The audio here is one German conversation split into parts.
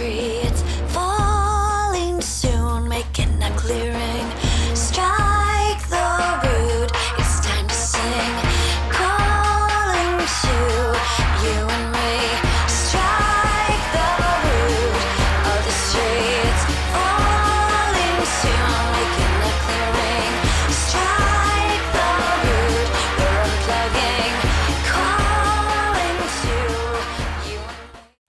free.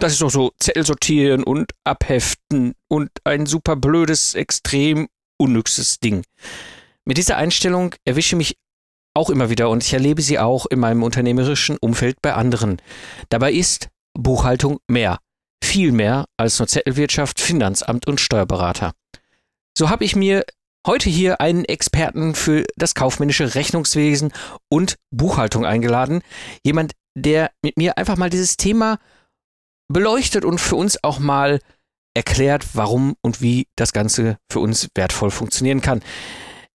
Das ist doch so Zettel sortieren und abheften und ein super blödes, extrem unnützes Ding. Mit dieser Einstellung erwische mich auch immer wieder und ich erlebe sie auch in meinem unternehmerischen Umfeld bei anderen. Dabei ist Buchhaltung mehr, viel mehr als nur Zettelwirtschaft, Finanzamt und Steuerberater. So habe ich mir heute hier einen Experten für das kaufmännische Rechnungswesen und Buchhaltung eingeladen. Jemand, der mit mir einfach mal dieses Thema beleuchtet und für uns auch mal erklärt, warum und wie das Ganze für uns wertvoll funktionieren kann.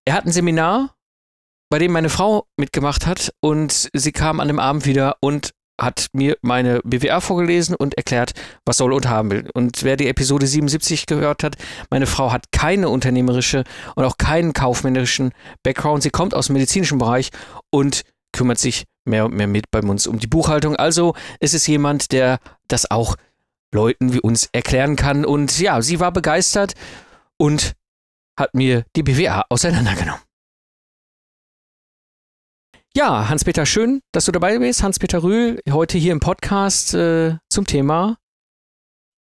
Er hat ein Seminar, bei dem meine Frau mitgemacht hat und sie kam an dem Abend wieder und hat mir meine BWA vorgelesen und erklärt, was soll und haben will. Und wer die Episode 77 gehört hat, meine Frau hat keine unternehmerische und auch keinen kaufmännischen Background. Sie kommt aus dem medizinischen Bereich und kümmert sich mehr und mehr mit bei uns um die Buchhaltung. Also es ist jemand, der das auch Leuten wie uns erklären kann. Und ja, sie war begeistert und hat mir die BWA auseinandergenommen. Ja, Hans-Peter, schön, dass du dabei bist. Hans-Peter Rühl, heute hier im Podcast äh, zum Thema,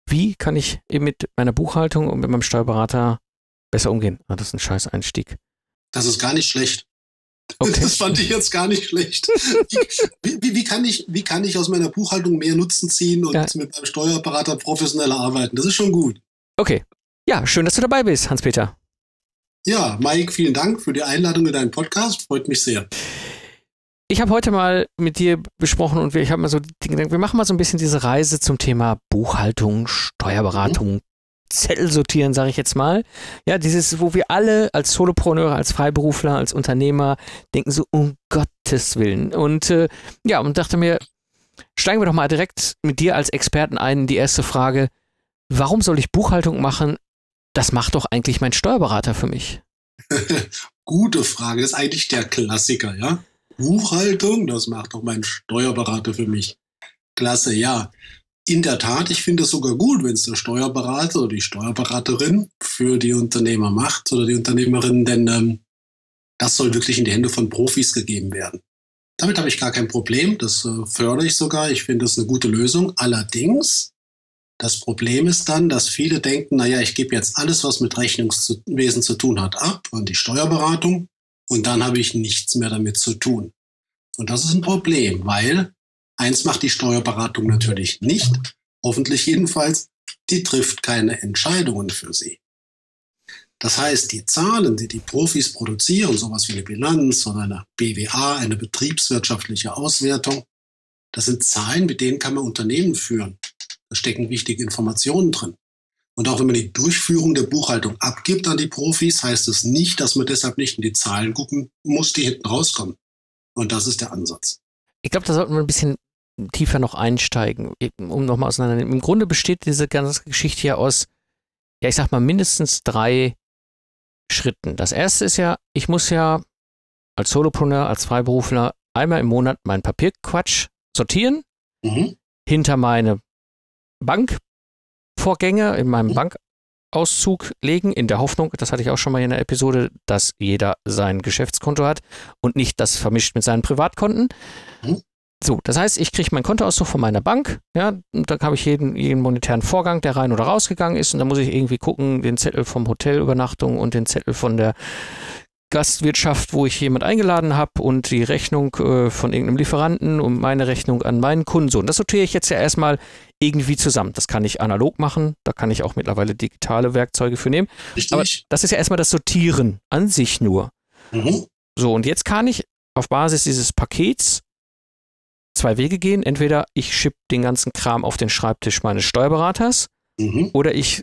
wie kann ich eben mit meiner Buchhaltung und mit meinem Steuerberater besser umgehen. Ah, das ist ein scheiß Einstieg. Das ist gar nicht schlecht. Okay. Das fand ich jetzt gar nicht schlecht. Wie, wie, wie, kann ich, wie kann ich aus meiner Buchhaltung mehr Nutzen ziehen und Ja. mit meinem Steuerberater professioneller arbeiten? Das ist schon gut. Okay. Ja, schön, dass du dabei bist, Hans-Peter. Ja, Mike, vielen Dank für die Einladung in deinen Podcast. Freut mich sehr. Ich habe heute mal mit dir besprochen und wir, ich habe mal so die Gedanken, wir machen mal so ein bisschen diese Reise zum Thema Buchhaltung, Steuerberatung, Zettel sortieren, sage ich jetzt mal. Ja, dieses, wo wir alle als Solopreneure, als Freiberufler, als Unternehmer denken so, um Gottes Willen. Und äh, ja, und dachte mir, steigen wir doch mal direkt mit dir als Experten ein. Die erste Frage, warum soll ich Buchhaltung machen? Das macht doch eigentlich mein Steuerberater für mich. Gute Frage. Das ist eigentlich der Klassiker, ja? Buchhaltung, das macht doch mein Steuerberater für mich. Klasse, ja. In der Tat, ich finde es sogar gut, wenn es der Steuerberater oder die Steuerberaterin für die Unternehmer macht oder die Unternehmerin, denn ähm, das soll wirklich in die Hände von Profis gegeben werden. Damit habe ich gar kein Problem, das äh, fördere ich sogar. Ich finde das eine gute Lösung. Allerdings, das Problem ist dann, dass viele denken, naja, ich gebe jetzt alles, was mit Rechnungswesen zu tun hat, ab an die Steuerberatung und dann habe ich nichts mehr damit zu tun. Und das ist ein Problem, weil eins macht die Steuerberatung natürlich nicht, hoffentlich jedenfalls, die trifft keine Entscheidungen für sie. Das heißt, die Zahlen, die die Profis produzieren, sowas wie eine Bilanz oder eine BWA, eine betriebswirtschaftliche Auswertung, das sind Zahlen, mit denen kann man Unternehmen führen. Da stecken wichtige Informationen drin. Und auch wenn man die Durchführung der Buchhaltung abgibt an die Profis, heißt es nicht, dass man deshalb nicht in die Zahlen gucken muss, die hinten rauskommen. Und das ist der Ansatz. Ich glaube, da sollten wir ein bisschen tiefer noch einsteigen, um nochmal auseinandernehmen. Im Grunde besteht diese ganze Geschichte ja aus, ja, ich sag mal, mindestens drei Schritten. Das erste ist ja, ich muss ja als Solopreneur, als Freiberufler einmal im Monat meinen Papierquatsch sortieren, Mhm. hinter meine Bankvorgänge in meinem Mhm. Bankauszug legen, in der Hoffnung, das hatte ich auch schon mal in der Episode, dass jeder sein Geschäftskonto hat und nicht das vermischt mit seinen Privatkonten. Mhm. So, das heißt, ich kriege meinen Kontoauszug von meiner Bank, ja, und dann habe ich jeden, jeden monetären Vorgang, der rein oder rausgegangen ist, und dann muss ich irgendwie gucken, den Zettel vom Hotelübernachtung und den Zettel von der Gastwirtschaft, wo ich jemand eingeladen habe und die Rechnung äh, von irgendeinem Lieferanten und meine Rechnung an meinen Kunden. So, und das sortiere ich jetzt ja erstmal irgendwie zusammen. Das kann ich analog machen, da kann ich auch mittlerweile digitale Werkzeuge für nehmen. Richtig. Aber das ist ja erstmal das Sortieren an sich nur. mhm. So, und jetzt kann ich auf Basis dieses Pakets zwei Wege gehen. Entweder ich schippe den ganzen Kram auf den Schreibtisch meines Steuerberaters Mhm. oder ich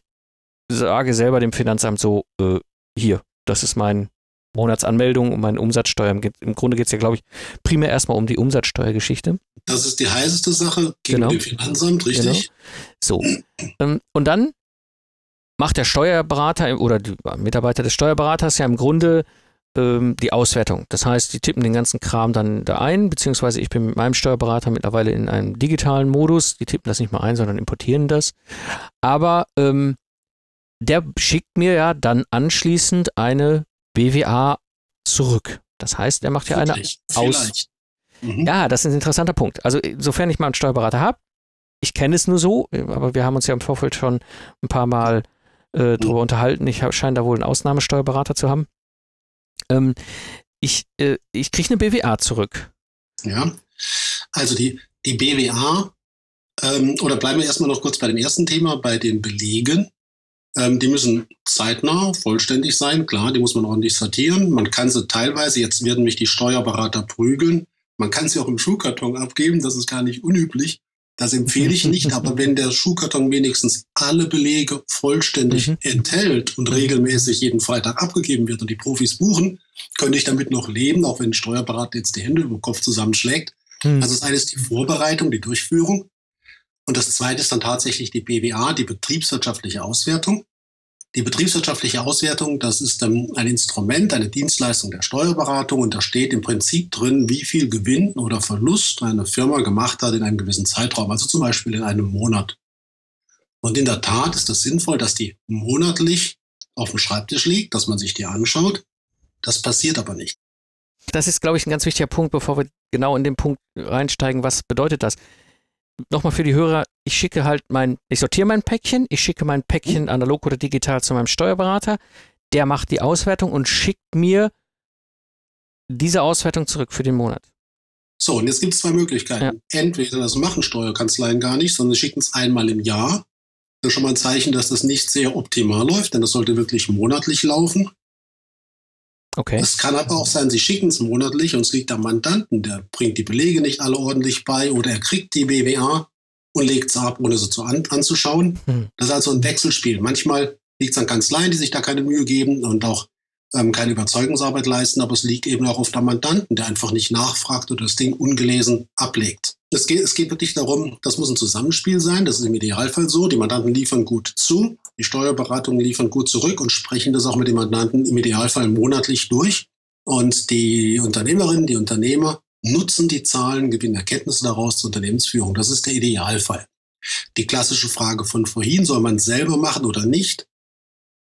sage selber dem Finanzamt so, äh, hier, das ist mein Monatsanmeldung und meine Umsatzsteuer. Im Grunde geht es ja, glaube ich, primär erstmal um die Umsatzsteuergeschichte. Das ist die heißeste Sache gegen Genau. dem Finanzamt, richtig? So. Ähm, und dann macht der Steuerberater oder die Mitarbeiter des Steuerberaters ja im Grunde ähm, die Auswertung. Das heißt, die tippen den ganzen Kram dann da ein, beziehungsweise ich bin mit meinem Steuerberater mittlerweile in einem digitalen Modus. Die tippen das nicht mal ein, sondern importieren das. Aber ähm, der schickt mir ja dann anschließend eine BWA zurück. Das heißt, er macht ja eine. Aus-. Mhm. ja, das ist ein interessanter Punkt. Also, sofern ich mal einen Steuerberater habe, ich kenne es nur so, aber wir haben uns ja im Vorfeld schon ein paar Mal äh, darüber unterhalten. Ich scheine da wohl einen Ausnahmesteuerberater zu haben. Ähm, ich äh, ich kriege eine BWA zurück. Ja. Also die, die BWA, ähm, oder bleiben wir erstmal noch kurz bei dem ersten Thema, bei den Belegen. Ähm, die müssen zeitnah, vollständig sein, klar, die muss man ordentlich sortieren. Man kann sie teilweise, jetzt werden mich die Steuerberater prügeln, man kann sie auch im Schuhkarton abgeben, das ist gar nicht unüblich. Das empfehle ich nicht, aber wenn der Schuhkarton wenigstens alle Belege vollständig Mhm. enthält und regelmäßig jeden Freitag abgegeben wird und die Profis buchen, könnte ich damit noch leben, auch wenn ein Steuerberater jetzt die Hände über den Kopf zusammenschlägt. Hm. Also das eine ist die Vorbereitung, die Durchführung. Und das zweite ist dann tatsächlich die BWA, die betriebswirtschaftliche Auswertung. Die betriebswirtschaftliche Auswertung, das ist ähm, ein Instrument, eine Dienstleistung der Steuerberatung und da steht im Prinzip drin, wie viel Gewinn oder Verlust eine Firma gemacht hat in einem gewissen Zeitraum, also zum Beispiel in einem Monat. Und in der Tat ist es sinnvoll, dass die monatlich auf dem Schreibtisch liegt, dass man sich die anschaut. Das passiert aber nicht. Das ist, glaube ich, ein ganz wichtiger Punkt, bevor wir genau in den Punkt reinsteigen. Was bedeutet das? Nochmal für die Hörer, ich schicke halt mein, ich sortiere mein Päckchen, ich schicke mein Päckchen analog oder digital zu meinem Steuerberater, der macht die Auswertung und schickt mir diese Auswertung zurück für den Monat. So, und jetzt gibt es zwei Möglichkeiten. Entweder das machen Steuerkanzleien gar nicht, sondern sie schicken es einmal im Jahr. Das ist schon mal ein Zeichen, dass das nicht sehr optimal läuft, denn das sollte wirklich monatlich laufen. Okay. Es kann aber auch sein, sie schicken es monatlich und es liegt am Mandanten, der bringt die Belege nicht alle ordentlich bei oder er kriegt die BWA und legt sie ab, ohne sie zu an, anzuschauen. Hm. Das ist also ein Wechselspiel. Manchmal liegt es an Kanzleien, die sich da keine Mühe geben und auch ähm, keine Überzeugungsarbeit leisten, aber es liegt eben auch auf der Mandanten, der einfach nicht nachfragt oder das Ding ungelesen ablegt. Es geht, es geht wirklich darum, das muss ein Zusammenspiel sein, das ist im Idealfall so. Die Mandanten liefern gut zu, die Steuerberatungen liefern gut zurück und sprechen das auch mit den Mandanten im Idealfall monatlich durch. Und die Unternehmerinnen, die Unternehmer nutzen die Zahlen, gewinnen Erkenntnisse daraus zur Unternehmensführung. Das ist der Idealfall. Die klassische Frage von vorhin, soll man es selber machen oder nicht?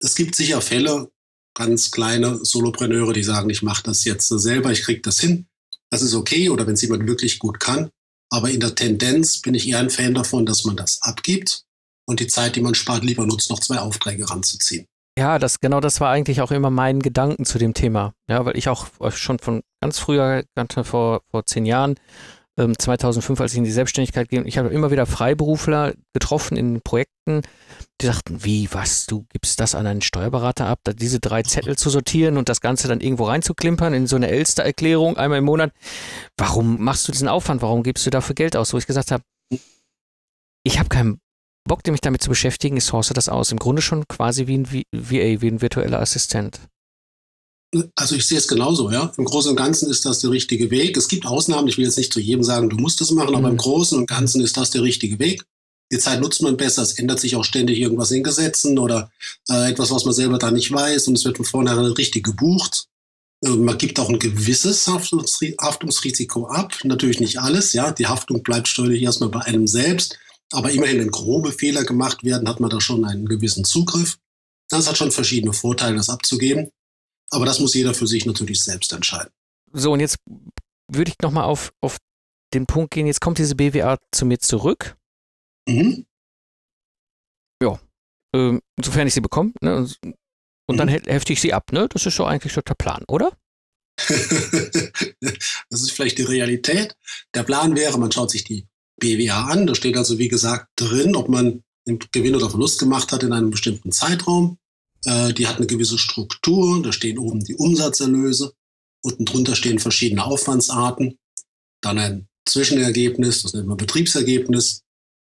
Es gibt sicher Fälle, ganz kleine Solopreneure, die sagen, ich mache das jetzt selber, ich kriege das hin. Das ist okay oder wenn es jemand wirklich gut kann. Aber in der Tendenz bin ich eher ein Fan davon, dass man das abgibt und die Zeit, die man spart, lieber nutzt, noch zwei Aufträge ranzuziehen. Ja, das genau das war eigentlich auch immer mein Gedanken zu dem Thema. Ja, weil ich auch schon von ganz früher, vor, vor zehn Jahren, 2005, als ich in die Selbstständigkeit ging, ich habe immer wieder Freiberufler getroffen in Projekten, die sagten, wie, was, du gibst das an einen Steuerberater ab, diese drei Zettel zu sortieren und das Ganze dann irgendwo reinzuklimpern in so eine Elster-Erklärung einmal im Monat. Warum machst du diesen Aufwand? Warum gibst du dafür Geld aus? Wo ich gesagt habe, ich habe keinen Bock, mich damit zu beschäftigen, ich source das aus. Im Grunde schon quasi wie ein VA, wie ein virtueller Assistent. Also ich sehe es genauso, ja. Im Großen und Ganzen ist das der richtige Weg. Es gibt Ausnahmen, ich will jetzt nicht zu jedem sagen, du musst das machen, aber Mhm. im Großen und Ganzen ist das der richtige Weg. Die Zeit nutzt man besser, es ändert sich auch ständig irgendwas in Gesetzen oder äh, etwas, was man selber da nicht weiß und es wird von vornherein richtig gebucht. Äh, man gibt auch ein gewisses Haftungsri Haftungsrisiko ab, natürlich nicht alles, ja. Die Haftung bleibt steuerlich erstmal bei einem selbst, aber immerhin, wenn grobe Fehler gemacht werden, hat man da schon einen gewissen Zugriff. Das hat schon verschiedene Vorteile, das abzugeben. Aber das muss jeder für sich natürlich selbst entscheiden. So, und jetzt würde ich nochmal auf, auf den Punkt gehen, jetzt kommt diese BWA zu mir zurück, Mhm. ähm, sofern ich sie bekomme, ne? Und, und dann Mhm. he- hefte ich sie ab, ne? Das ist so eigentlich so der Plan, oder? das ist vielleicht die Realität. Der Plan wäre, man schaut sich die BWA an. Da steht also, wie gesagt, drin, ob man einen Gewinn oder Verlust gemacht hat in einem bestimmten Zeitraum. Äh, die hat eine gewisse Struktur. Da stehen oben die Umsatzerlöse. Unten drunter stehen verschiedene Aufwandsarten. Dann ein Zwischenergebnis, das nennt man Betriebsergebnis.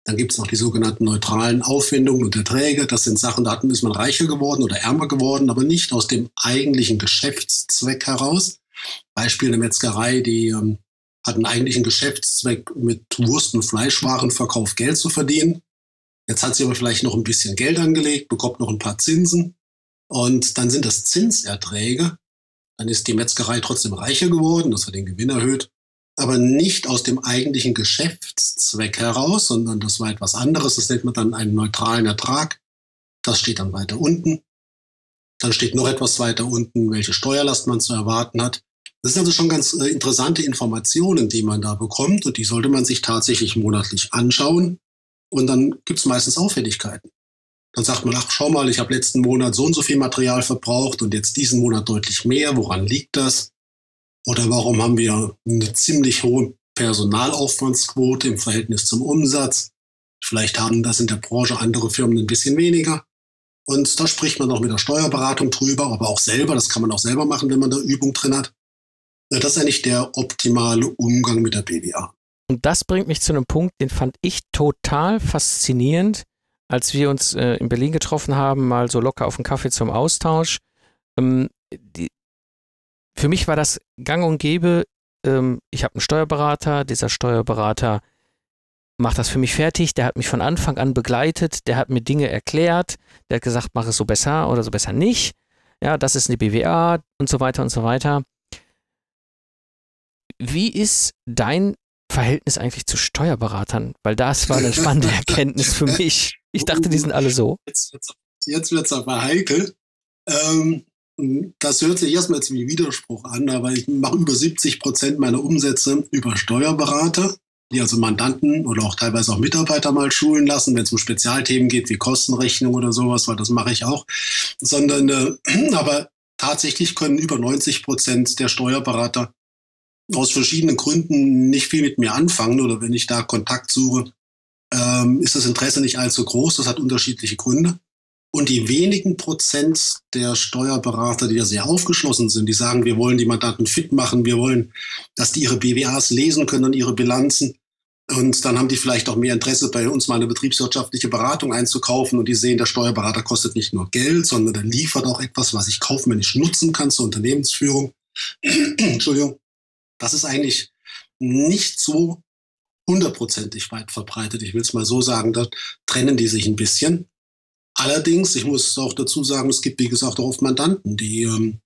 Dann gibt es noch die sogenannten neutralen Aufwendungen und Erträge. Das sind Sachen, da ist man reicher geworden oder ärmer geworden, aber nicht aus dem eigentlichen Geschäftszweck heraus. Beispiel eine Metzgerei, die ähm, hat einen eigentlichen Geschäftszweck, mit Wurst- und Fleischwarenverkauf Geld zu verdienen. Jetzt hat sie aber vielleicht noch ein bisschen Geld angelegt, bekommt noch ein paar Zinsen und dann sind das Zinserträge. Dann ist die Metzgerei trotzdem reicher geworden, das hat den Gewinn erhöht aber nicht aus dem eigentlichen Geschäftszweck heraus, sondern das war etwas anderes. Das nennt man dann einen neutralen Ertrag. Das steht dann weiter unten. Dann steht noch etwas weiter unten, welche Steuerlast man zu erwarten hat. Das sind also schon ganz äh, interessante Informationen, die man da bekommt und die sollte man sich tatsächlich monatlich anschauen. Und dann gibt es meistens Auffälligkeiten. Dann sagt man, ach, schau mal, ich habe letzten Monat so und so viel Material verbraucht und jetzt diesen Monat deutlich mehr. Woran liegt das? Oder warum haben wir eine ziemlich hohe Personalaufwandsquote im Verhältnis zum Umsatz? Vielleicht haben das in der Branche andere Firmen ein bisschen weniger. Und da spricht man auch mit der Steuerberatung drüber, aber auch selber. Das kann man auch selber machen, wenn man da Übung drin hat. Das ist eigentlich der optimale Umgang mit der BWA. Und das bringt mich zu einem Punkt, den fand ich total faszinierend, als wir uns äh, in Berlin getroffen haben, mal so locker auf einen Kaffee zum Austausch. Ähm, die, für mich war das gang und gäbe. Ähm, ich habe einen Steuerberater, dieser Steuerberater macht das für mich fertig, der hat mich von Anfang an begleitet, der hat mir Dinge erklärt, der hat gesagt, mach es so besser oder so besser nicht. Ja, das ist eine BWA und so weiter und so weiter. Wie ist dein Verhältnis eigentlich zu Steuerberatern? Weil das war eine spannende Erkenntnis für mich. Ich dachte, die sind alle so. Jetzt, jetzt wird es aber heikel. Ähm, das hört sich erstmal jetzt wie Widerspruch an, aber ich mache über 70 Prozent meiner Umsätze über Steuerberater, die also Mandanten oder auch teilweise auch Mitarbeiter mal schulen lassen, wenn es um Spezialthemen geht wie Kostenrechnung oder sowas, weil das mache ich auch. Sondern äh, aber tatsächlich können über 90 Prozent der Steuerberater aus verschiedenen Gründen nicht viel mit mir anfangen oder wenn ich da Kontakt suche, ähm, ist das Interesse nicht allzu groß. Das hat unterschiedliche Gründe. Und die wenigen Prozent der Steuerberater, die da sehr aufgeschlossen sind, die sagen, wir wollen die Mandanten fit machen, wir wollen, dass die ihre BWAs lesen können und ihre Bilanzen. Und dann haben die vielleicht auch mehr Interesse, bei uns mal eine betriebswirtschaftliche Beratung einzukaufen und die sehen, der Steuerberater kostet nicht nur Geld, sondern er liefert auch etwas, was ich kaufmännisch nutzen kann zur Unternehmensführung. Entschuldigung. Das ist eigentlich nicht so hundertprozentig weit verbreitet. Ich will es mal so sagen, da trennen die sich ein bisschen. Allerdings, ich muss auch dazu sagen, es gibt, wie gesagt, auch oft Mandanten, die ähm,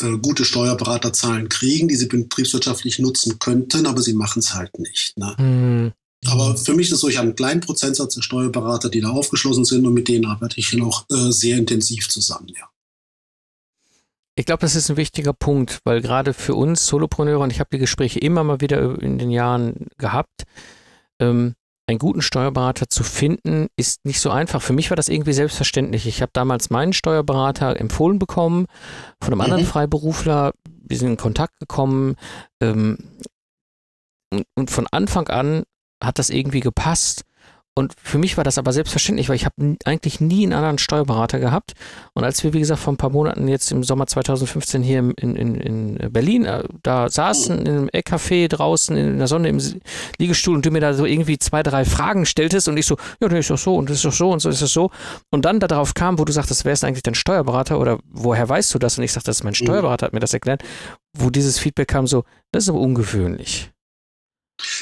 äh, gute Steuerberaterzahlen kriegen, die sie betriebswirtschaftlich nutzen könnten, aber sie machen es halt nicht. Ne? Mhm. Aber für mich ist es so, ich habe einen kleinen Prozentsatz der Steuerberater, die da aufgeschlossen sind und mit denen arbeite ich noch äh, sehr intensiv zusammen, ja. Ich glaube, das ist ein wichtiger Punkt, weil gerade für uns Solopreneure, und ich habe die Gespräche immer mal wieder in den Jahren gehabt, ähm, einen guten Steuerberater zu finden, ist nicht so einfach. Für mich war das irgendwie selbstverständlich. Ich habe damals meinen Steuerberater empfohlen bekommen von einem mhm. anderen Freiberufler. Wir sind in Kontakt gekommen. Ähm, und, und von Anfang an hat das irgendwie gepasst. Und für mich war das aber selbstverständlich, weil ich habe eigentlich nie einen anderen Steuerberater gehabt. Und als wir, wie gesagt, vor ein paar Monaten jetzt im Sommer 2015 hier in, in, in Berlin äh, da saßen, in einem Eckcafé draußen in der Sonne im Liegestuhl und du mir da so irgendwie zwei, drei Fragen stelltest und ich so, ja, das ist doch so und das ist doch so und so ist das so. Und dann darauf kam, wo du sagtest, wer ist eigentlich dein Steuerberater oder woher weißt du das? Und ich sagte, das ist mein mhm. Steuerberater, hat mir das erklärt, wo dieses Feedback kam so, das ist aber ungewöhnlich.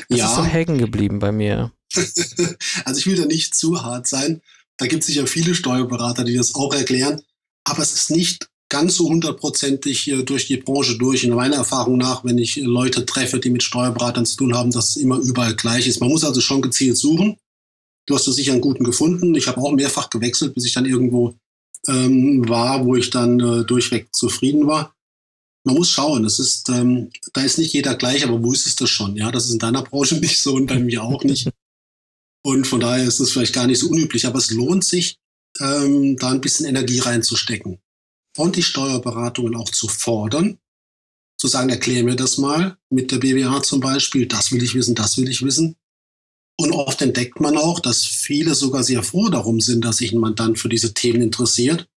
Das ja. ist so hängen geblieben bei mir. also ich will da nicht zu hart sein. Da gibt es sicher viele Steuerberater, die das auch erklären. Aber es ist nicht ganz so hundertprozentig durch die Branche durch. In meiner Erfahrung nach, wenn ich Leute treffe, die mit Steuerberatern zu tun haben, dass es immer überall gleich ist. Man muss also schon gezielt suchen. Du hast sicher einen guten gefunden. Ich habe auch mehrfach gewechselt, bis ich dann irgendwo ähm, war, wo ich dann äh, durchweg zufrieden war. Man muss schauen, es ist, ähm, da ist nicht jeder gleich, aber wo ist es das schon? Ja, das ist in deiner Branche nicht so und bei mir auch nicht. Und von daher ist es vielleicht gar nicht so unüblich, aber es lohnt sich, ähm, da ein bisschen Energie reinzustecken und die Steuerberatungen auch zu fordern. zu sagen, erklär mir das mal mit der BWA zum Beispiel, das will ich wissen, das will ich wissen. Und oft entdeckt man auch, dass viele sogar sehr froh darum sind, dass sich ein Mandant für diese Themen interessiert.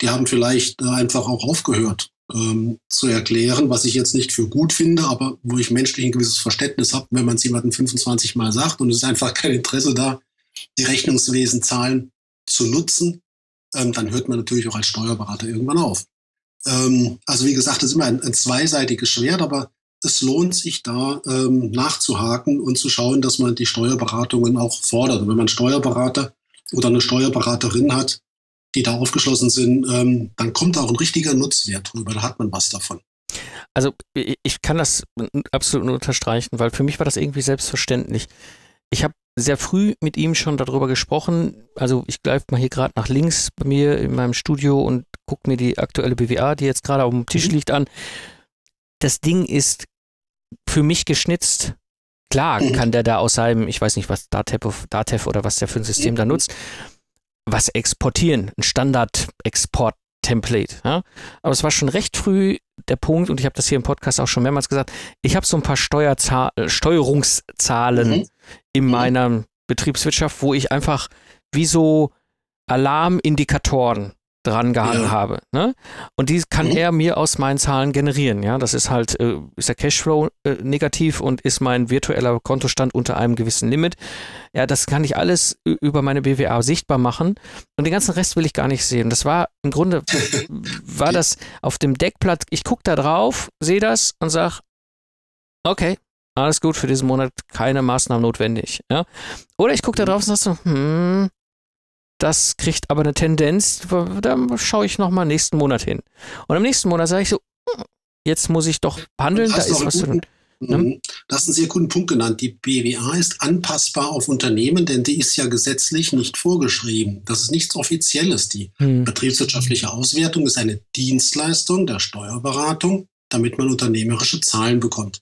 Die haben vielleicht äh, einfach auch aufgehört ähm, zu erklären, was ich jetzt nicht für gut finde, aber wo ich menschlich ein gewisses Verständnis habe, wenn man es jemandem 25 Mal sagt und es ist einfach kein Interesse da, die Rechnungswesen Zahlen zu nutzen, ähm, dann hört man natürlich auch als Steuerberater irgendwann auf. Ähm, also wie gesagt, das ist immer ein, ein zweiseitiges Schwert, aber es lohnt sich da ähm, nachzuhaken und zu schauen, dass man die Steuerberatungen auch fordert. Und wenn man Steuerberater oder eine Steuerberaterin hat, die da aufgeschlossen sind, ähm, dann kommt da auch ein richtiger Nutzwert drüber. Da hat man was davon. Also ich kann das absolut nur unterstreichen, weil für mich war das irgendwie selbstverständlich. Ich habe sehr früh mit ihm schon darüber gesprochen. Also ich greife mal hier gerade nach links bei mir in meinem Studio und gucke mir die aktuelle BWA, die jetzt gerade auf dem Tisch mhm. liegt, an. Das Ding ist für mich geschnitzt. Klar mhm. kann der da aus seinem, ich weiß nicht, was Datev, Datev oder was der für ein System mhm. da nutzt, was exportieren, ein Standard-Export-Template. Ja? Aber es war schon recht früh der Punkt, und ich habe das hier im Podcast auch schon mehrmals gesagt, ich habe so ein paar Steuerzahl Steuerungszahlen mhm. in mhm. meiner Betriebswirtschaft, wo ich einfach wie so Alarmindikatoren dran gehangen ja. habe. Ne? Und die kann mhm. er mir aus meinen Zahlen generieren. Ja, das ist halt, äh, ist der Cashflow äh, negativ und ist mein virtueller Kontostand unter einem gewissen Limit. Ja, das kann ich alles über meine BWA sichtbar machen und den ganzen Rest will ich gar nicht sehen. Das war im Grunde, war das auf dem Deckblatt, ich gucke da drauf, sehe das und sage, okay, alles gut, für diesen Monat keine Maßnahmen notwendig. Ja? Oder ich gucke da drauf und sage so, hm, das kriegt aber eine Tendenz, da schaue ich nochmal nächsten Monat hin. Und am nächsten Monat sage ich so, hm, jetzt muss ich doch handeln, da ist was zu tun. Ne? Du hast einen sehr guten Punkt genannt. Die BWA ist anpassbar auf Unternehmen, denn die ist ja gesetzlich nicht vorgeschrieben. Das ist nichts Offizielles. Die hm. betriebswirtschaftliche Auswertung ist eine Dienstleistung der Steuerberatung, damit man unternehmerische Zahlen bekommt.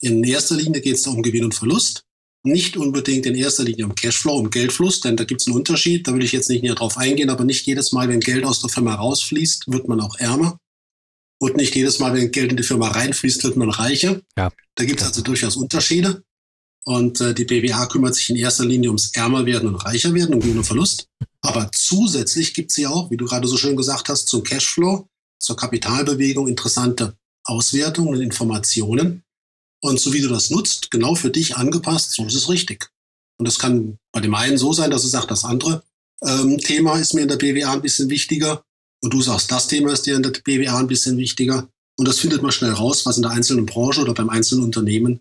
In erster Linie geht es um Gewinn und Verlust nicht unbedingt in erster Linie um Cashflow, um Geldfluss, denn da gibt es einen Unterschied. Da will ich jetzt nicht näher drauf eingehen, aber nicht jedes Mal, wenn Geld aus der Firma rausfließt, wird man auch ärmer. Und nicht jedes Mal, wenn Geld in die Firma reinfließt, wird man reicher. Ja. Da gibt es also durchaus Unterschiede. Und äh, die BWA kümmert sich in erster Linie ums Ärmerwerden und Reicherwerden, um Gewinn und Verlust. Aber zusätzlich gibt sie auch, wie du gerade so schön gesagt hast, zum Cashflow, zur Kapitalbewegung interessante Auswertungen und Informationen, und so wie du das nutzt, genau für dich angepasst, so ist es richtig. Und das kann bei dem einen so sein, dass er sagt, das andere ähm, Thema ist mir in der BWA ein bisschen wichtiger. Und du sagst, das Thema ist dir in der BWA ein bisschen wichtiger. Und das findet man schnell raus, was in der einzelnen Branche oder beim einzelnen Unternehmen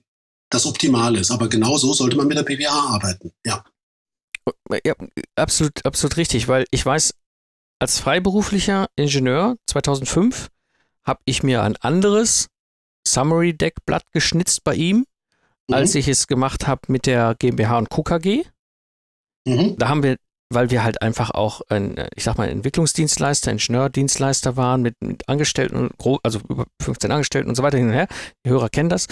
das Optimale ist. Aber genau so sollte man mit der BWA arbeiten. Ja. Ja, absolut, absolut richtig, weil ich weiß, als freiberuflicher Ingenieur 2005 habe ich mir ein anderes Summary Deck Blatt geschnitzt bei ihm, mhm. als ich es gemacht habe mit der GmbH und Co. KG. Mhm. Da haben wir, weil wir halt einfach auch ein, ich sag mal, Entwicklungsdienstleister, Ingenieurdienstleister waren mit, mit Angestellten, also über 15 Angestellten und so weiter hin und her. Die Hörer kennen das.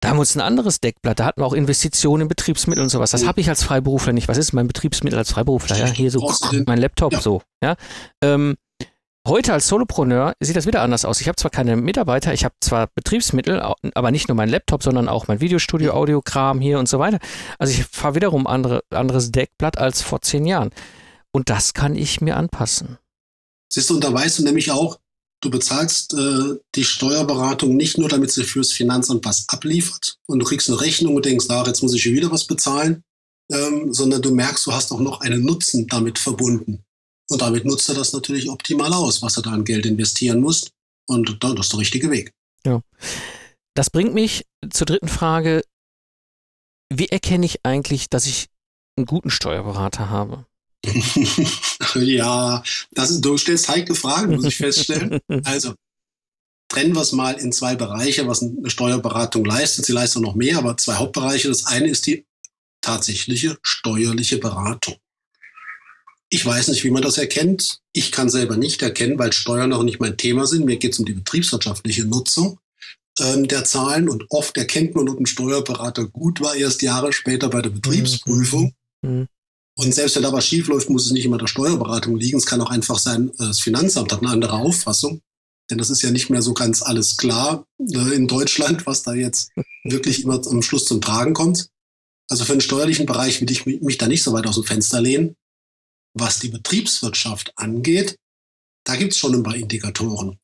Da haben wir uns ein anderes Deckblatt, da hatten wir auch Investitionen in Betriebsmittel und sowas. Das mhm. habe ich als Freiberufler nicht. Was ist mein Betriebsmittel als Freiberufler? Ja, hier so mein Laptop ja. so. Ja. Ähm, Heute als Solopreneur sieht das wieder anders aus. Ich habe zwar keine Mitarbeiter, ich habe zwar Betriebsmittel, aber nicht nur mein Laptop, sondern auch mein Videostudio, Audiokram hier und so weiter. Also ich fahre wiederum andere, anderes Deckblatt als vor zehn Jahren. Und das kann ich mir anpassen. Siehst du, und da weißt du nämlich auch, du bezahlst äh, die Steuerberatung nicht nur, damit sie fürs Finanzamt was abliefert und du kriegst eine Rechnung und denkst, ach, jetzt muss ich wieder was bezahlen, ähm, sondern du merkst, du hast auch noch einen Nutzen damit verbunden. Und damit nutzt er das natürlich optimal aus, was er da an Geld investieren muss. Und das ist der richtige Weg. Ja. Das bringt mich zur dritten Frage. Wie erkenne ich eigentlich, dass ich einen guten Steuerberater habe? ja, das ist, du stellst heikle Fragen, muss ich feststellen. Also, trennen wir es mal in zwei Bereiche, was eine Steuerberatung leistet. Sie leistet noch mehr, aber zwei Hauptbereiche. Das eine ist die tatsächliche steuerliche Beratung. Ich weiß nicht, wie man das erkennt. Ich kann selber nicht erkennen, weil Steuern auch nicht mein Thema sind. Mir geht es um die betriebswirtschaftliche Nutzung ähm, der Zahlen. Und oft erkennt man, ob ein Steuerberater gut war, erst Jahre später bei der Betriebsprüfung. Mhm. mhm. Und selbst wenn da was schief läuft, muss es nicht immer der Steuerberatung liegen. Es kann auch einfach sein, äh, das Finanzamt hat eine andere Auffassung. denn das ist ja nicht mehr so ganz alles klar äh, in Deutschland, was da jetzt wirklich immer am Schluss zum Tragen kommt. Also für den steuerlichen Bereich will ich mich da nicht so weit aus dem Fenster lehnen. Was die Betriebswirtschaft angeht, da gibt es schon ein paar Indikatoren.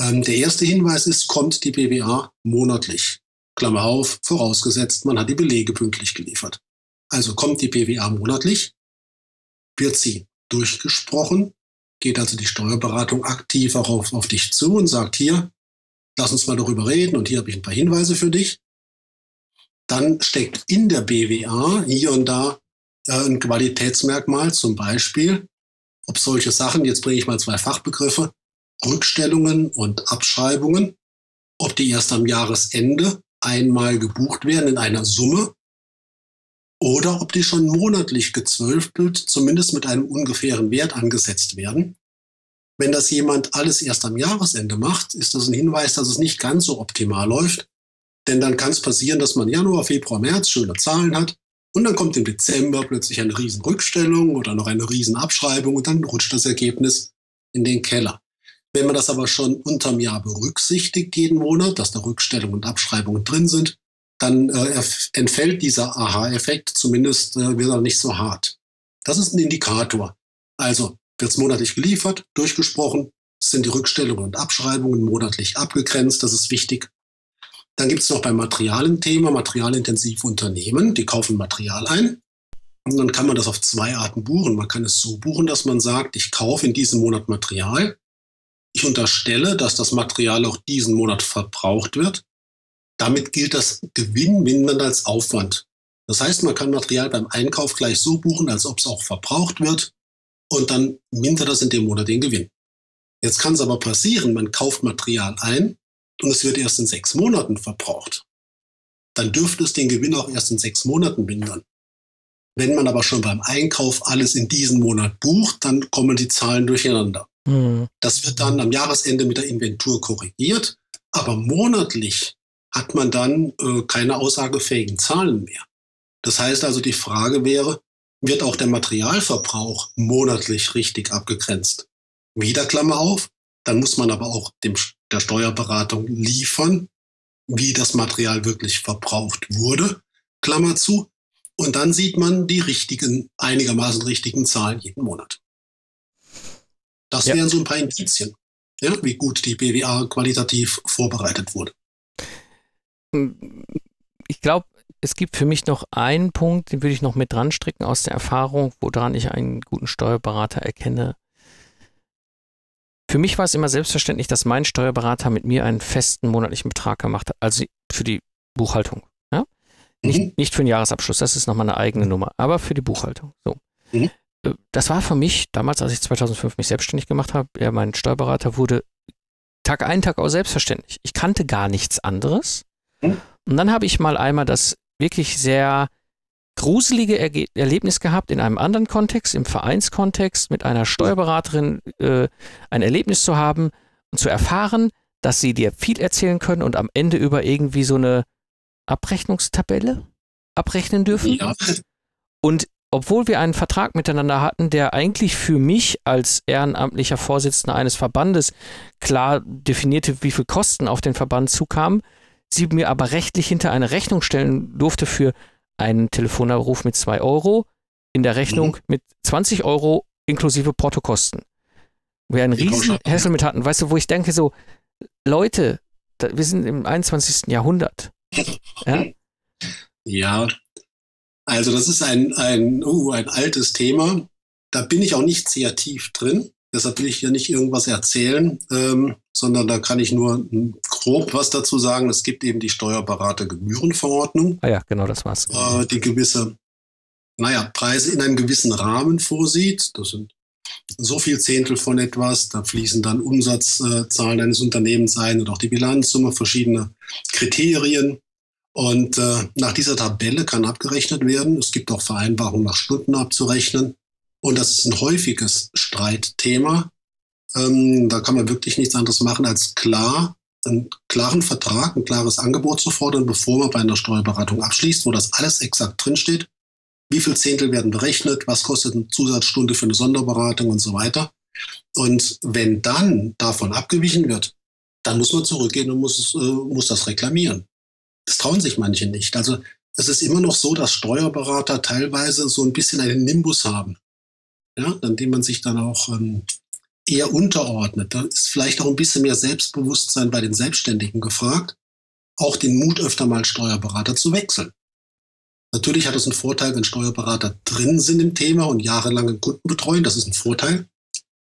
Ähm, der erste Hinweis ist, kommt die BWA monatlich? Klammer auf, vorausgesetzt, man hat die Belege pünktlich geliefert. Also kommt die BWA monatlich, wird sie durchgesprochen, geht also die Steuerberatung aktiv auch auf, auf dich zu und sagt, hier, lass uns mal darüber reden und hier habe ich ein paar Hinweise für dich. Dann steckt in der BWA hier und da ein Qualitätsmerkmal, zum Beispiel, ob solche Sachen, jetzt bringe ich mal zwei Fachbegriffe, Rückstellungen und Abschreibungen, ob die erst am Jahresende einmal gebucht werden in einer Summe oder ob die schon monatlich gezwölftelt, zumindest mit einem ungefähren Wert angesetzt werden. Wenn das jemand alles erst am Jahresende macht, ist das ein Hinweis, dass es nicht ganz so optimal läuft. Denn dann kann es passieren, dass man Januar, Februar, März schöne Zahlen hat und dann kommt im Dezember plötzlich eine Riesenrückstellung oder noch eine Riesenabschreibung und dann rutscht das Ergebnis in den Keller. Wenn man das aber schon unterm Jahr berücksichtigt jeden Monat, dass da Rückstellungen und Abschreibungen drin sind, dann äh, entfällt dieser Aha-Effekt, zumindest äh, wird er nicht so hart. Das ist ein Indikator. Also wird es monatlich geliefert, durchgesprochen, sind die Rückstellungen und Abschreibungen monatlich abgegrenzt, das ist wichtig. Dann gibt es noch beim Material Thema, materialintensive Unternehmen, die kaufen Material ein. Und dann kann man das auf zwei Arten buchen. Man kann es so buchen, dass man sagt, ich kaufe in diesem Monat Material ich unterstelle, dass das Material auch diesen Monat verbraucht wird. Damit gilt das Gewinn mindern als Aufwand. Das heißt, man kann Material beim Einkauf gleich so buchen, als ob es auch verbraucht wird und dann mindert das in dem Monat den Gewinn. Jetzt kann es aber passieren, man kauft Material ein und es wird erst in sechs Monaten verbraucht. Dann dürfte es den Gewinn auch erst in sechs Monaten mindern. Wenn man aber schon beim Einkauf alles in diesem Monat bucht, dann kommen die Zahlen durcheinander. Mhm. Das wird dann am Jahresende mit der Inventur korrigiert, aber monatlich hat man dann äh, keine aussagefähigen Zahlen mehr. Das heißt also, die Frage wäre, wird auch der Materialverbrauch monatlich richtig abgegrenzt? Wieder Klammer auf, dann muss man aber auch dem, der Steuerberatung liefern, wie das Material wirklich verbraucht wurde, Klammer zu. Und dann sieht man die richtigen, einigermaßen richtigen Zahlen jeden Monat. Das ja. wären so ein paar Indizien, ja, wie gut die BWA qualitativ vorbereitet wurde. Ich glaube, es gibt für mich noch einen Punkt, den würde ich noch mit dran stricken aus der Erfahrung, woran ich einen guten Steuerberater erkenne. Für mich war es immer selbstverständlich, dass mein Steuerberater mit mir einen festen monatlichen Betrag gemacht hat, also für die Buchhaltung. Ja? Nicht, mhm. nicht für den Jahresabschluss, das ist nochmal eine eigene Nummer, aber für die Buchhaltung. So. Mhm das war für mich damals, als ich 2005 mich selbstständig gemacht habe, ja, mein Steuerberater wurde Tag ein, Tag aus selbstverständlich. Ich kannte gar nichts anderes. Hm? Und dann habe ich mal einmal das wirklich sehr gruselige Erge Erlebnis gehabt in einem anderen Kontext, im Vereinskontext, mit einer Steuerberaterin äh, ein Erlebnis zu haben und zu erfahren, dass sie dir viel erzählen können und am Ende über irgendwie so eine Abrechnungstabelle abrechnen dürfen. Ja. Und obwohl wir einen Vertrag miteinander hatten, der eigentlich für mich als ehrenamtlicher Vorsitzender eines Verbandes klar definierte, wie viel Kosten auf den Verband zukamen, sie mir aber rechtlich hinter eine Rechnung stellen durfte für einen Telefonanruf mit zwei Euro, in der Rechnung mhm. mit 20 Euro inklusive Portokosten. Wir einen riesen Hassel mit hatten, weißt du, wo ich denke so, Leute, da, wir sind im 21. Jahrhundert. Ja, ja also das ist ein, ein, uh, ein altes Thema. Da bin ich auch nicht sehr tief drin. Deshalb will ich hier nicht irgendwas erzählen, ähm, sondern da kann ich nur grob was dazu sagen. Es gibt eben die Steuerberatergebührenverordnung. Ah ja, genau, das war's. Äh, die gewisse, naja, Preise in einem gewissen Rahmen vorsieht. Das sind so viel Zehntel von etwas. Da fließen dann Umsatzzahlen eines Unternehmens ein und auch die Bilanzsumme, verschiedene Kriterien. Und äh, nach dieser Tabelle kann abgerechnet werden. Es gibt auch Vereinbarungen nach Stunden abzurechnen. Und das ist ein häufiges Streitthema. Ähm, da kann man wirklich nichts anderes machen, als klar einen klaren Vertrag, ein klares Angebot zu fordern, bevor man bei einer Steuerberatung abschließt, wo das alles exakt drinsteht. Wie viel Zehntel werden berechnet? Was kostet eine Zusatzstunde für eine Sonderberatung und so weiter? Und wenn dann davon abgewichen wird, dann muss man zurückgehen und muss, äh, muss das reklamieren. Das trauen sich manche nicht. Also es ist immer noch so, dass Steuerberater teilweise so ein bisschen einen Nimbus haben, ja, an dem man sich dann auch ähm, eher unterordnet. Da ist vielleicht auch ein bisschen mehr Selbstbewusstsein bei den Selbstständigen gefragt, auch den Mut öfter mal Steuerberater zu wechseln. Natürlich hat es einen Vorteil, wenn Steuerberater drin sind im Thema und jahrelang einen Kunden betreuen. Das ist ein Vorteil.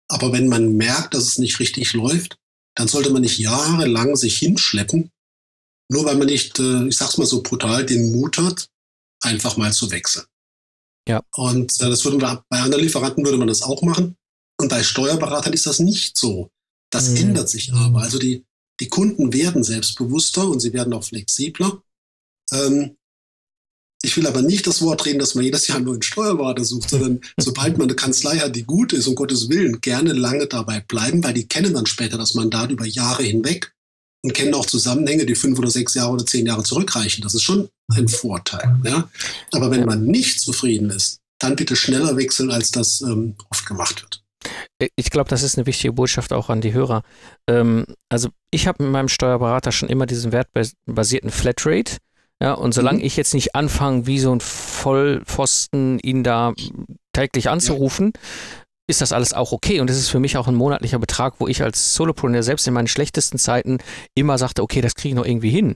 Aber wenn man merkt, dass es nicht richtig läuft, dann sollte man nicht jahrelang sich hinschleppen, nur weil man nicht, äh, ich sag's mal so brutal, den Mut hat, einfach mal zu wechseln. Ja. Und äh, das würden wir, bei anderen Lieferanten würde man das auch machen. Und bei Steuerberatern ist das nicht so. Das mhm. ändert sich aber. Also die, die Kunden werden selbstbewusster und sie werden auch flexibler. Ähm, ich will aber nicht das Wort reden, dass man jedes Jahr einen Steuerberater sucht, sondern sobald man eine Kanzlei hat, die gut ist, um Gottes Willen, gerne lange dabei bleiben, weil die kennen dann später das Mandat über Jahre hinweg und kennen auch Zusammenhänge, die fünf oder sechs Jahre oder zehn Jahre zurückreichen. Das ist schon ein Vorteil. Ja? Aber wenn man nicht zufrieden ist, dann bitte schneller wechseln, als das ähm, oft gemacht wird. Ich glaube, das ist eine wichtige Botschaft auch an die Hörer. Ähm, also ich habe mit meinem Steuerberater schon immer diesen wertbasierten Flatrate ja, und solange mhm. ich jetzt nicht anfange, wie so ein Vollpfosten, ihn da täglich anzurufen, ja. Ist das alles auch okay. Und es ist für mich auch ein monatlicher Betrag, wo ich als Solopreneur selbst in meinen schlechtesten Zeiten immer sagte, okay, das kriege ich noch irgendwie hin.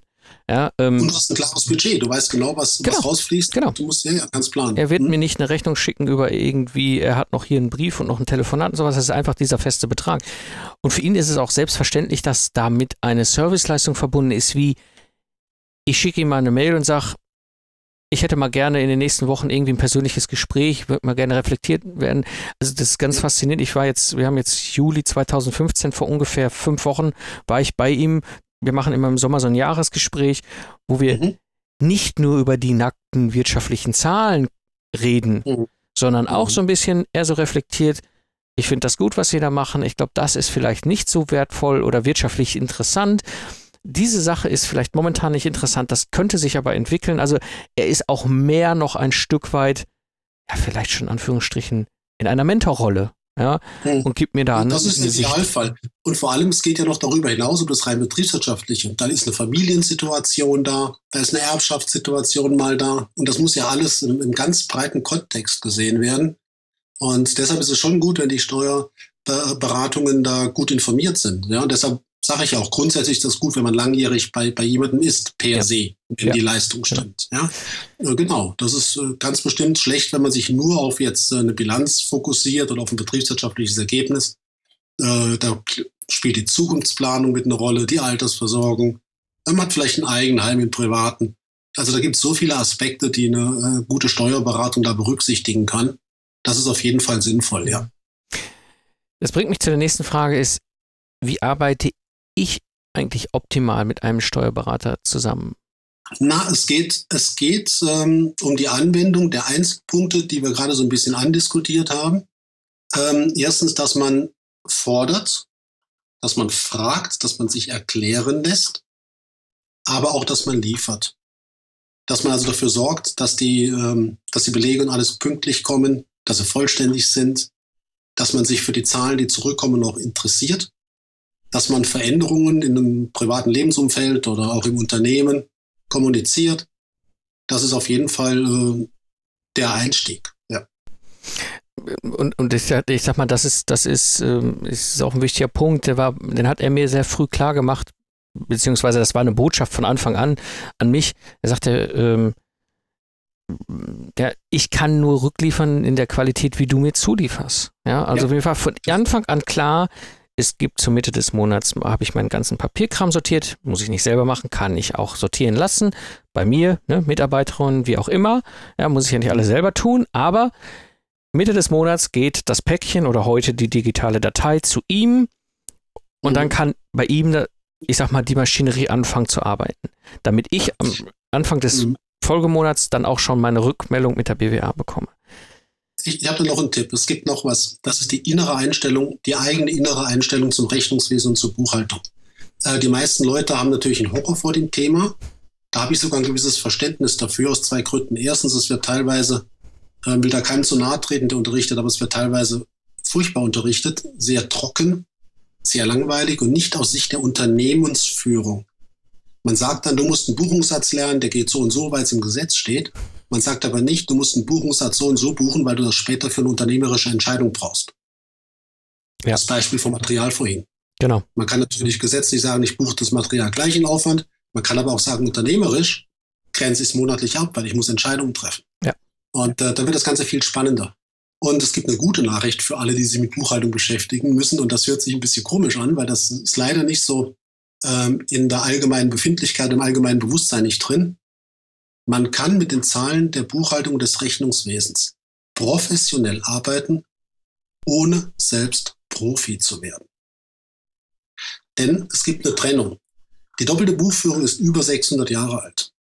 Ja, ähm, und du hast ein klares Budget, du weißt genau, was, genau, was rausfließt. Genau. Du musst ja, ja ganz planen. Er wird hm? mir nicht eine Rechnung schicken über irgendwie, er hat noch hier einen Brief und noch ein Telefonat und sowas. Das ist einfach dieser feste Betrag. Und für ihn ist es auch selbstverständlich, dass damit eine Serviceleistung verbunden ist, wie ich schicke ihm mal eine Mail und sage, ich hätte mal gerne in den nächsten Wochen irgendwie ein persönliches Gespräch, würde mal gerne reflektiert werden. Also das ist ganz faszinierend. Ich war jetzt, wir haben jetzt Juli 2015, vor ungefähr fünf Wochen war ich bei ihm. Wir machen immer im Sommer so ein Jahresgespräch, wo wir mhm. nicht nur über die nackten wirtschaftlichen Zahlen reden, mhm. sondern auch mhm. so ein bisschen eher so reflektiert, ich finde das gut, was Sie da machen. Ich glaube, das ist vielleicht nicht so wertvoll oder wirtschaftlich interessant diese Sache ist vielleicht momentan nicht interessant, das könnte sich aber entwickeln. Also er ist auch mehr noch ein Stück weit, ja, vielleicht schon in Anführungsstrichen, in einer Mentorrolle. Ja, hm. und gibt mir da und Das ist ein Idealfall. Und vor allem, es geht ja noch darüber hinaus um das rein betriebswirtschaftliche. Dann ist eine Familiensituation da, da ist eine Erbschaftssituation mal da. Und das muss ja alles im, im ganz breiten Kontext gesehen werden. Und deshalb ist es schon gut, wenn die Steuerberatungen da gut informiert sind. Ja, und deshalb sage ich auch, grundsätzlich ist das gut, wenn man langjährig bei, bei jemandem ist, per ja. se, wenn ja. die Leistung stimmt. Ja. ja. Äh, genau, das ist äh, ganz bestimmt schlecht, wenn man sich nur auf jetzt äh, eine Bilanz fokussiert oder auf ein betriebswirtschaftliches Ergebnis. Da spielt die Zukunftsplanung mit eine Rolle, die Altersversorgung. Man hat vielleicht ein Eigenheim im Privaten. Also da gibt es so viele Aspekte, die eine gute Steuerberatung da berücksichtigen kann. Das ist auf jeden Fall sinnvoll, ja. Das bringt mich zu der nächsten Frage, ist, wie arbeite ich eigentlich optimal mit einem Steuerberater zusammen? Na, es geht, es geht ähm, um die Anwendung der Einzelpunkte, die wir gerade so ein bisschen andiskutiert haben. Ähm, erstens, dass man fordert, dass man fragt, dass man sich erklären lässt, aber auch, dass man liefert. Dass man also dafür sorgt, dass die, ähm, dass die Belege und alles pünktlich kommen, dass sie vollständig sind, dass man sich für die Zahlen, die zurückkommen, noch interessiert dass man Veränderungen in einem privaten Lebensumfeld oder auch im Unternehmen kommuniziert. Das ist auf jeden Fall äh, der Einstieg. Ja. Und, und ich, ich sag mal, das ist, das ist, ähm, ist auch ein wichtiger Punkt. Der war, den hat er mir sehr früh klar gemacht, beziehungsweise das war eine Botschaft von Anfang an an mich. Er sagte, ähm, ja, ich kann nur rückliefern in der Qualität, wie du mir zulieferst. Ja, also ja. mir war von Anfang an klar, es gibt zur Mitte des Monats, habe ich meinen ganzen Papierkram sortiert, muss ich nicht selber machen, kann ich auch sortieren lassen, bei mir, ne, Mitarbeiterinnen, wie auch immer, ja, muss ich ja nicht alles selber tun, aber Mitte des Monats geht das Päckchen oder heute die digitale Datei zu ihm. Und mhm. dann kann bei ihm, ich sag mal, die Maschinerie anfangen zu arbeiten, damit ich am Anfang des mhm. Folgemonats dann auch schon meine Rückmeldung mit der BWA bekomme ich, ich habe noch einen Tipp. Es gibt noch was. Das ist die innere Einstellung, die eigene innere Einstellung zum Rechnungswesen und zur Buchhaltung. Äh, die meisten Leute haben natürlich einen Horror vor dem Thema. Da habe ich sogar ein gewisses Verständnis dafür aus zwei Gründen. Erstens, es wird teilweise, äh, will da keinem zu nahe treten, der unterrichtet, aber es wird teilweise furchtbar unterrichtet, sehr trocken. sehr langweilig und nicht aus Sicht der Unternehmensführung. Man sagt dann, du musst einen Buchungssatz lernen, der geht so und so, weil es im Gesetz steht. Man sagt aber nicht, du musst einen Buchungssatz so und so buchen, weil du das später für eine unternehmerische Entscheidung brauchst. Ja. Das Beispiel vom Material vorhin. Genau. Man kann natürlich gesetzlich sagen, ich buche das Material gleich in Aufwand. Man kann aber auch sagen, unternehmerisch grenze ich es monatlich ab, weil ich muss Entscheidungen treffen. Ja. Und äh, dann wird das Ganze viel spannender. Und es gibt eine gute Nachricht für alle, die sich mit Buchhaltung beschäftigen müssen. Und das hört sich ein bisschen komisch an, weil das ist leider nicht so ähm, in der allgemeinen Befindlichkeit, im allgemeinen Bewusstsein nicht drin. Man kann mit den Zahlen der Buchhaltung des Rechnungswesens professionell arbeiten, ohne selbst Profi zu werden. Denn es gibt eine Trennung. Die doppelte Buchführung ist über 600 Jahre alt.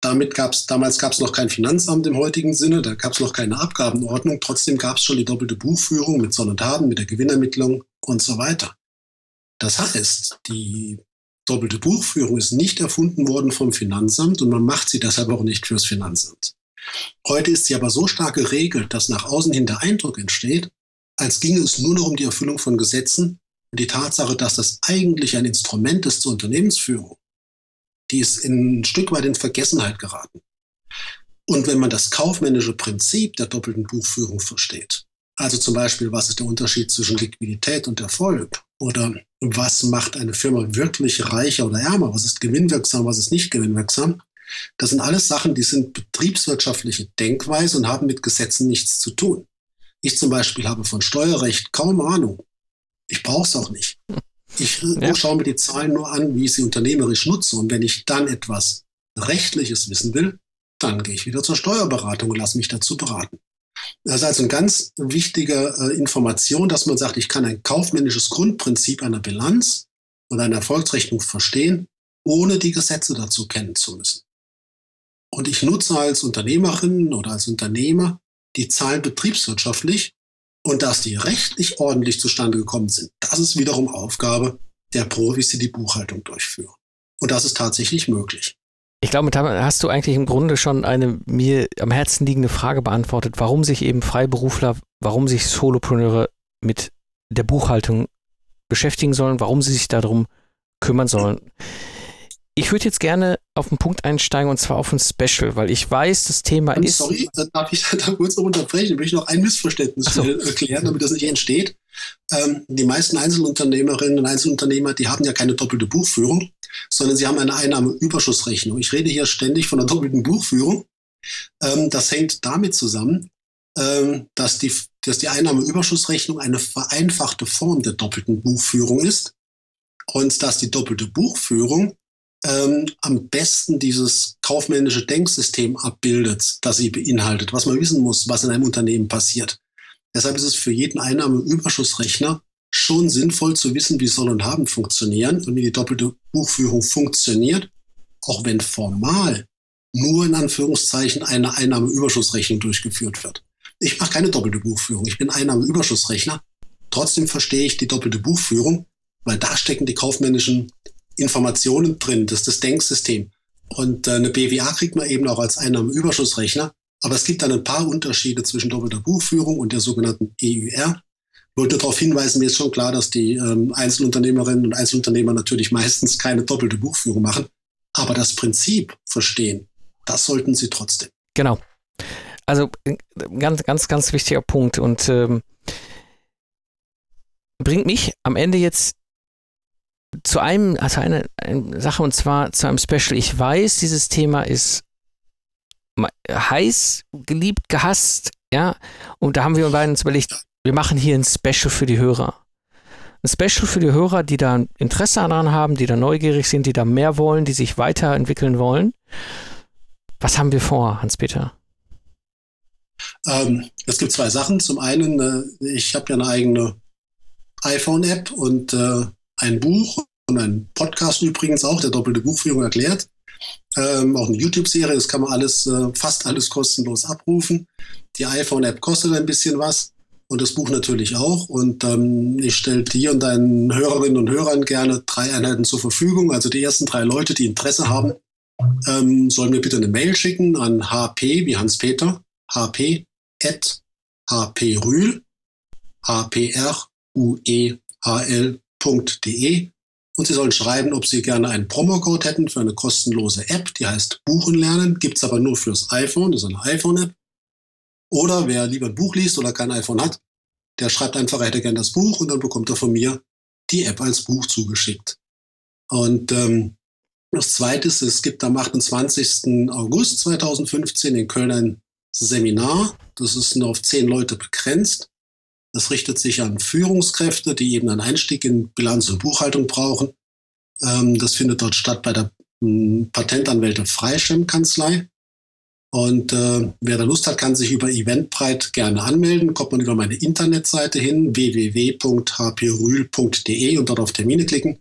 Damit gab's, damals gab es noch kein Finanzamt im heutigen Sinne, da gab es noch keine Abgabenordnung. Trotzdem gab es schon die doppelte Buchführung mit Haben, mit der Gewinnermittlung und so weiter. Das heißt, die doppelte Buchführung ist nicht erfunden worden vom Finanzamt und man macht sie deshalb auch nicht fürs Finanzamt. Heute ist sie aber so stark geregelt, dass nach außen hin der Eindruck entsteht, als ginge es nur noch um die Erfüllung von Gesetzen und die Tatsache, dass das eigentlich ein Instrument ist zur Unternehmensführung, die ist in ein Stück weit in Vergessenheit geraten. Und wenn man das kaufmännische Prinzip der doppelten Buchführung versteht, also zum Beispiel, was ist der Unterschied zwischen Liquidität und Erfolg? Oder was macht eine Firma wirklich reicher oder ärmer? Was ist gewinnwirksam, was ist nicht gewinnwirksam? Das sind alles Sachen, die sind betriebswirtschaftliche Denkweise und haben mit Gesetzen nichts zu tun. Ich zum Beispiel habe von Steuerrecht kaum Ahnung. Ich brauche es auch nicht. Ich ja. schaue mir die Zahlen nur an, wie ich sie unternehmerisch nutze. Und wenn ich dann etwas Rechtliches wissen will, dann gehe ich wieder zur Steuerberatung und lasse mich dazu beraten. Das ist also eine ganz wichtige äh, Information, dass man sagt, ich kann ein kaufmännisches Grundprinzip einer Bilanz und einer Erfolgsrechnung verstehen, ohne die Gesetze dazu kennen zu müssen. Und ich nutze als Unternehmerin oder als Unternehmer die Zahlen betriebswirtschaftlich und dass die rechtlich ordentlich zustande gekommen sind. Das ist wiederum Aufgabe der Profis, die die Buchhaltung durchführen. Und das ist tatsächlich möglich. Ich glaube, damit hast du eigentlich im Grunde schon eine mir am Herzen liegende Frage beantwortet, warum sich eben Freiberufler, warum sich Solopreneure mit der Buchhaltung beschäftigen sollen, warum sie sich darum kümmern sollen. Ich würde jetzt gerne auf einen Punkt einsteigen und zwar auf ein Special, weil ich weiß, das Thema ist. Sorry, darf ich da kurz noch unterbrechen? Ich möchte noch ein Missverständnis so. erklären, damit das nicht entsteht. Ähm, die meisten Einzelunternehmerinnen und Einzelunternehmer, die haben ja keine doppelte Buchführung sondern sie haben eine Einnahmeüberschussrechnung. Ich rede hier ständig von einer doppelten Buchführung. Ähm, das hängt damit zusammen, ähm, dass, die, dass die Einnahmeüberschussrechnung eine vereinfachte Form der doppelten Buchführung ist und dass die doppelte Buchführung ähm, am besten dieses kaufmännische Denksystem abbildet, das sie beinhaltet, was man wissen muss, was in einem Unternehmen passiert. Deshalb ist es für jeden Einnahmeüberschussrechner schon sinnvoll zu wissen, wie Soll und Haben funktionieren und wie die doppelte Buchführung funktioniert, auch wenn formal nur in Anführungszeichen eine Einnahmeüberschussrechnung durchgeführt wird. Ich mache keine doppelte Buchführung, ich bin Einnahmeüberschussrechner. Trotzdem verstehe ich die doppelte Buchführung, weil da stecken die kaufmännischen Informationen drin, das ist das Denksystem. Und äh, eine BWA kriegt man eben auch als Einnahmeüberschussrechner. Aber es gibt dann ein paar Unterschiede zwischen doppelter Buchführung und der sogenannten EUR. Ich wollte darauf hinweisen, mir ist schon klar, dass die ähm, Einzelunternehmerinnen und Einzelunternehmer natürlich meistens keine doppelte Buchführung machen. Aber das Prinzip verstehen, das sollten sie trotzdem. Genau. Also äh, ganz, ganz, ganz wichtiger Punkt und ähm, bringt mich am Ende jetzt zu einem, also eine, eine Sache und zwar zu einem Special. Ich weiß, dieses Thema ist heiß, geliebt, gehasst, ja. Und da haben wir uns überlegt, wir machen hier ein Special für die Hörer. Ein Special für die Hörer, die da Interesse daran haben, die da neugierig sind, die da mehr wollen, die sich weiterentwickeln wollen. Was haben wir vor, Hans-Peter? Ähm, es gibt zwei Sachen. Zum einen, äh, ich habe ja eine eigene iPhone-App und äh, ein Buch und ein Podcast übrigens auch, der doppelte Buchführung erklärt. Ähm, auch eine YouTube-Serie, das kann man alles, äh, fast alles kostenlos abrufen. Die iPhone-App kostet ein bisschen was und das Buch natürlich auch. Und ähm, ich stelle dir und deinen Hörerinnen und Hörern gerne drei Einheiten zur Verfügung. Also die ersten drei Leute, die Interesse haben, ähm, sollen mir bitte eine Mail schicken an hp wie Hans-Peter, hp at hprühl, h und Sie sollen schreiben, ob Sie gerne einen Promocode hätten für eine kostenlose App, die heißt Buchen lernen, gibt es aber nur fürs iPhone, das ist eine iPhone-App. Oder wer lieber ein Buch liest oder kein iPhone hat, der schreibt einfach, er hätte gerne das Buch und dann bekommt er von mir die App als Buch zugeschickt. Und ähm, das Zweite ist, es gibt am 28. August 2015 in Köln ein Seminar. Das ist nur auf zehn Leute begrenzt. Das richtet sich an Führungskräfte, die eben einen Einstieg in Bilanz und Buchhaltung brauchen. Ähm, das findet dort statt bei der hm, Patentanwälte Freischem-Kanzlei. Und äh, wer da Lust hat, kann sich über Eventbrite gerne anmelden. Kommt man über meine Internetseite hin, www.hprühl.de und dort auf Termine klicken.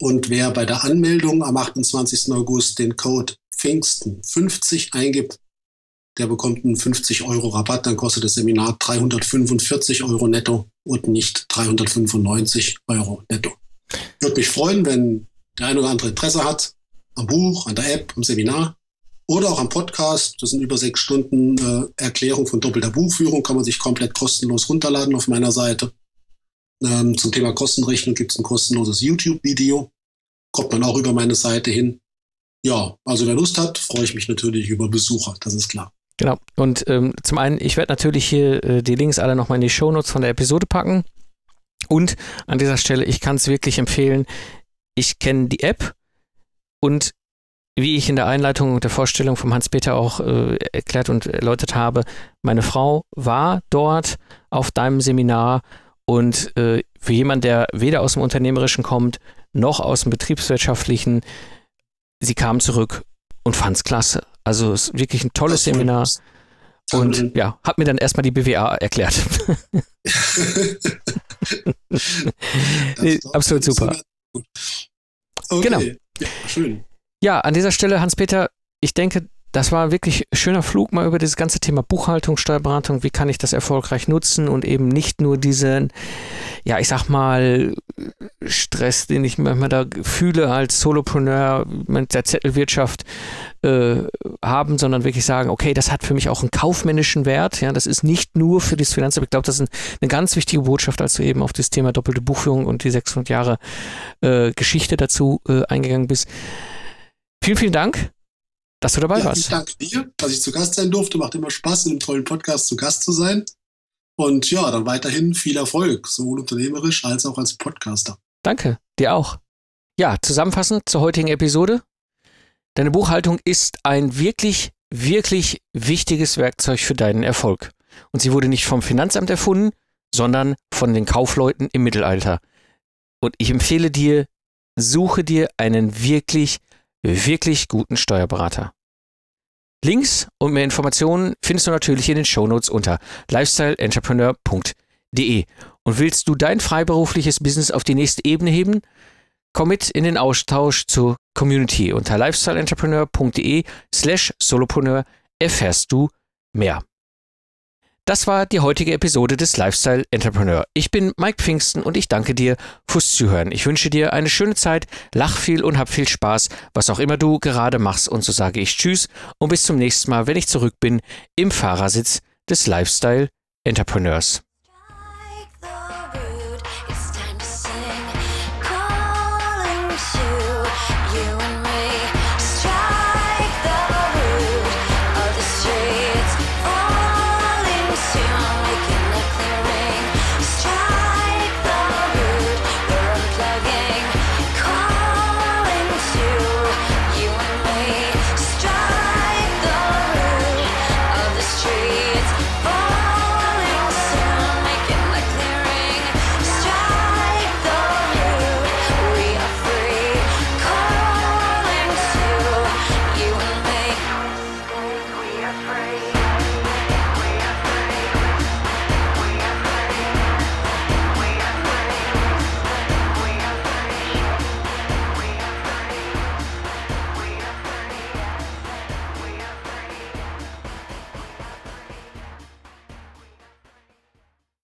Und wer bei der Anmeldung am 28. August den Code Pfingsten 50 eingibt, der bekommt einen 50 Euro Rabatt, dann kostet das Seminar 345 Euro netto und nicht 395 Euro netto. Würde mich freuen, wenn der eine oder andere Interesse hat am Buch, an der App, am Seminar oder auch am Podcast. Das sind über sechs Stunden äh, Erklärung von doppelter Buchführung, kann man sich komplett kostenlos runterladen auf meiner Seite. Ähm, zum Thema Kostenrechnung gibt es ein kostenloses YouTube-Video. Kommt man auch über meine Seite hin. Ja, also wer Lust hat, freue ich mich natürlich über Besucher, das ist klar. Genau. Und ähm, zum einen, ich werde natürlich hier äh, die Links alle nochmal in die Shownotes von der Episode packen. Und an dieser Stelle, ich kann es wirklich empfehlen. Ich kenne die App und wie ich in der Einleitung und der Vorstellung vom Hans-Peter auch äh, erklärt und erläutert habe, meine Frau war dort auf deinem Seminar und äh, für jemanden, der weder aus dem Unternehmerischen kommt, noch aus dem Betriebswirtschaftlichen, sie kam zurück und fand es klasse. Also es ist wirklich ein tolles Seminar. Und ähm, ja, hat mir dann erstmal die BWA erklärt. nee, absolut super. Okay. Genau. Ja, schön. Ja, an dieser Stelle, Hans-Peter, ich denke, das war wirklich schöner Flug mal über das ganze Thema Buchhaltung, Steuerberatung, wie kann ich das erfolgreich nutzen und eben nicht nur diesen, ja, ich sag mal, Stress, den ich manchmal da fühle als Solopreneur mit der Zettelwirtschaft äh, haben, sondern wirklich sagen, okay, das hat für mich auch einen kaufmännischen Wert. Ja, das ist nicht nur für das Finanzamt. Ich glaube, das ist eine ganz wichtige Botschaft, als du eben auf das Thema doppelte Buchführung und die 600 Jahre äh, Geschichte dazu äh, eingegangen bist. Vielen, vielen Dank dass du dabei ja, warst. Ich danke dir, dass ich zu Gast sein durfte. Macht immer Spaß, in einem tollen Podcast zu Gast zu sein. Und ja, dann weiterhin viel Erfolg, sowohl unternehmerisch als auch als Podcaster. Danke, dir auch. Ja, zusammenfassend zur heutigen Episode. Deine Buchhaltung ist ein wirklich, wirklich wichtiges Werkzeug für deinen Erfolg. Und sie wurde nicht vom Finanzamt erfunden, sondern von den Kaufleuten im Mittelalter. Und ich empfehle dir, suche dir einen wirklich wirklich guten Steuerberater. Links und mehr Informationen findest du natürlich in den Shownotes unter lifestyleentrepreneur.de. Und willst du dein freiberufliches Business auf die nächste Ebene heben? Komm mit in den Austausch zur Community. Unter lifestyleentrepreneur.de slash solopreneur erfährst du mehr. Das war die heutige Episode des Lifestyle Entrepreneur. Ich bin Mike Pfingsten und ich danke dir fürs Zuhören. Ich wünsche dir eine schöne Zeit, lach viel und hab viel Spaß, was auch immer du gerade machst. Und so sage ich Tschüss und bis zum nächsten Mal, wenn ich zurück bin im Fahrersitz des Lifestyle Entrepreneurs.